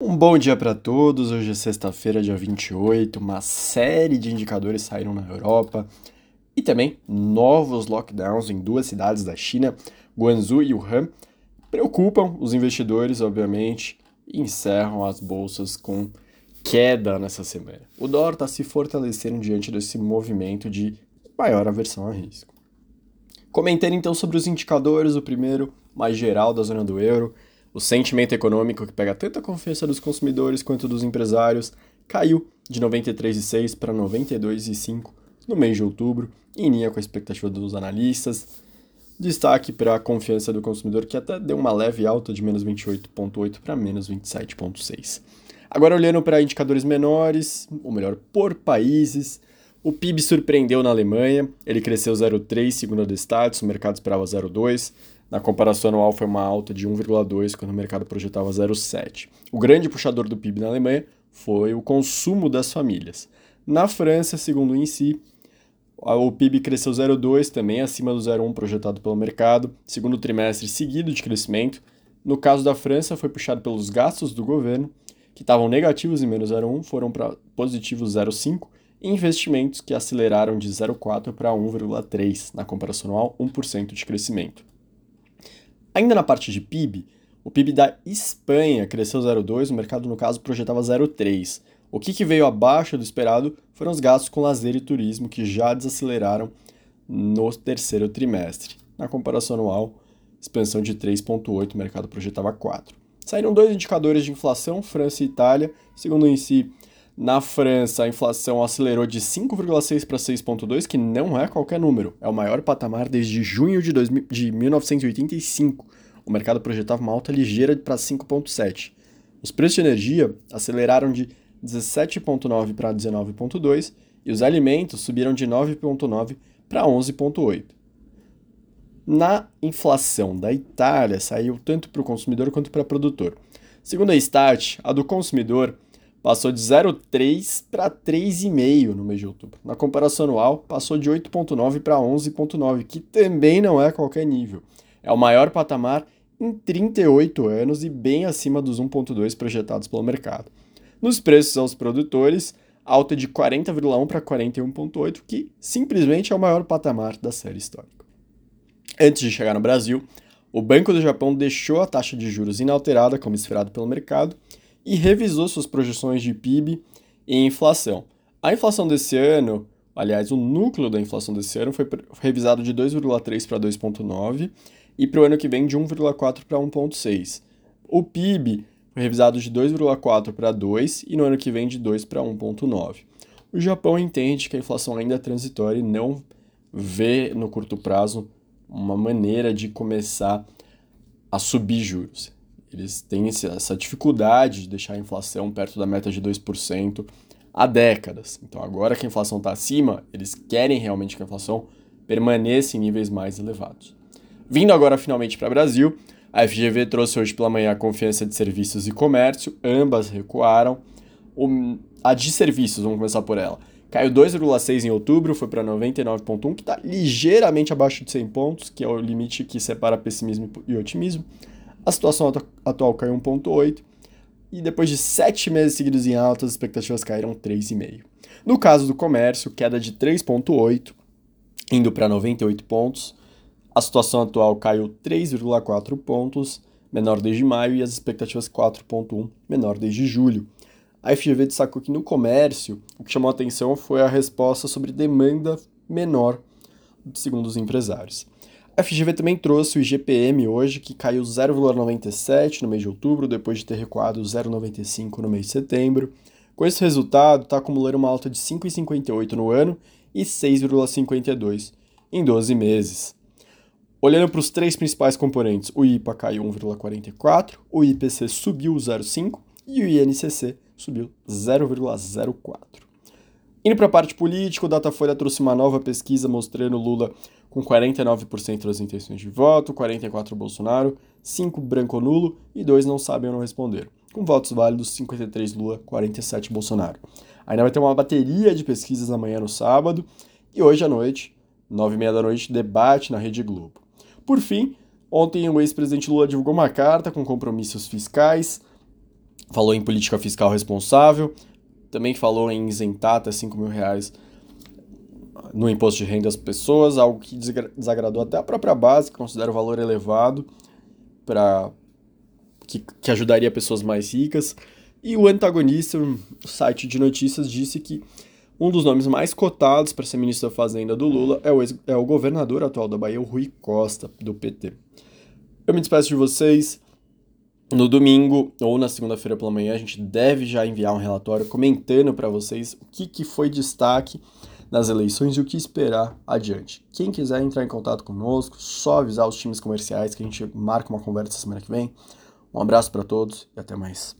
Um bom dia para todos. Hoje é sexta-feira, dia 28. Uma série de indicadores saíram na Europa e também novos lockdowns em duas cidades da China, Guangzhou e Wuhan, preocupam os investidores, obviamente, e encerram as bolsas com queda nessa semana. O dólar está se fortalecendo diante desse movimento de maior aversão a risco. Comentando então sobre os indicadores, o primeiro, mais geral da zona do euro, o sentimento econômico que pega tanto a confiança dos consumidores quanto dos empresários caiu de 93,6 para 92,5 no mês de outubro, em linha com a expectativa dos analistas. Destaque para a confiança do consumidor, que até deu uma leve alta de menos 28,8 para menos 27,6. Agora, olhando para indicadores menores, ou melhor, por países, o PIB surpreendeu na Alemanha, ele cresceu 0,3 segundo a Destatis, o mercado esperava 0,2. Na comparação anual foi uma alta de 1,2 quando o mercado projetava 0,7. O grande puxador do PIB na Alemanha foi o consumo das famílias. Na França, segundo o INSI, o PIB cresceu 0,2 também acima do 0,1 projetado pelo mercado, segundo trimestre seguido de crescimento. No caso da França, foi puxado pelos gastos do governo, que estavam negativos em menos 0,1, foram para positivos 0,5, e investimentos que aceleraram de 0,4 para 1,3 na comparação anual, 1% de crescimento. Ainda na parte de PIB, o PIB da Espanha cresceu 0,2, o mercado, no caso, projetava 0,3. O que, que veio abaixo do esperado foram os gastos com lazer e turismo, que já desaceleraram no terceiro trimestre. Na comparação anual, expansão de 3,8, o mercado projetava 4. Saíram dois indicadores de inflação, França e Itália. Segundo em si, na França, a inflação acelerou de 5,6 para 6,2, que não é qualquer número. É o maior patamar desde junho de, 2000, de 1985. O mercado projetava uma alta ligeira para 5,7. Os preços de energia aceleraram de 17,9 para 19,2 e os alimentos subiram de 9,9 para 11,8. Na inflação da Itália, saiu tanto para o consumidor quanto para o produtor. Segundo a Stat, a do consumidor passou de 0,3 para 3,5 no mês de outubro. Na comparação anual, passou de 8,9 para 11,9, que também não é qualquer nível. É o maior patamar em 38 anos e bem acima dos 1,2 projetados pelo mercado. Nos preços aos produtores, alta de 40,1 para 41,8, que simplesmente é o maior patamar da série histórica. Antes de chegar no Brasil, o Banco do Japão deixou a taxa de juros inalterada, como esperado pelo mercado, e revisou suas projeções de PIB e inflação. A inflação desse ano, aliás, o núcleo da inflação desse ano foi revisado de 2,3 para 2,9 e para o ano que vem de 1,4 para 1,6. O PIB foi revisado de 2,4 para 2 e no ano que vem de 2 para 1,9. O Japão entende que a inflação ainda é transitória e não vê no curto prazo uma maneira de começar a subir juros. Eles têm essa dificuldade de deixar a inflação perto da meta de 2% há décadas. Então, agora que a inflação está acima, eles querem realmente que a inflação permaneça em níveis mais elevados. Vindo agora finalmente para o Brasil, a FGV trouxe hoje pela manhã a confiança de serviços e comércio, ambas recuaram. A de serviços, vamos começar por ela, caiu 2,6 em outubro, foi para 99,1, que está ligeiramente abaixo de 100 pontos, que é o limite que separa pessimismo e otimismo. A situação atual caiu 1,8 e depois de sete meses seguidos em alta, as expectativas caíram 3,5. No caso do comércio, queda de 3,8, indo para 98 pontos. A situação atual caiu 3,4 pontos, menor desde maio, e as expectativas 4,1, menor desde julho. A FGV destacou que no comércio, o que chamou a atenção foi a resposta sobre demanda menor, segundo os empresários. A FGV também trouxe o IGPM hoje, que caiu 0,97 no mês de outubro, depois de ter recuado 0,95 no mês de setembro. Com esse resultado, está acumulando uma alta de 5,58 no ano e 6,52 em 12 meses. Olhando para os três principais componentes, o IPA caiu 1,44, o IPC subiu 0,5 e o INCC subiu 0,04. Indo para a parte política, o Datafolha trouxe uma nova pesquisa mostrando Lula com 49% das intenções de voto, 44% Bolsonaro, 5% branco nulo e 2 não sabem ou não responderam. Com votos válidos, 53 Lula, 47 Bolsonaro. Ainda vai ter uma bateria de pesquisas amanhã no sábado e hoje à noite, 9h30 da noite, debate na Rede Globo. Por fim, ontem o ex-presidente Lula divulgou uma carta com compromissos fiscais falou em política fiscal responsável, também falou em isentar até 5 mil reais no imposto de renda das pessoas, algo que desagradou até a própria base, que considera o valor elevado para que, que ajudaria pessoas mais ricas. E o antagonista, o site de notícias, disse que um dos nomes mais cotados para ser ministro da Fazenda do Lula é o, é o governador atual da Bahia, o Rui Costa, do PT. Eu me despeço de vocês. No domingo ou na segunda-feira pela manhã, a gente deve já enviar um relatório comentando para vocês o que, que foi destaque nas eleições e o que esperar adiante. Quem quiser entrar em contato conosco, só avisar os times comerciais que a gente marca uma conversa semana que vem. Um abraço para todos e até mais.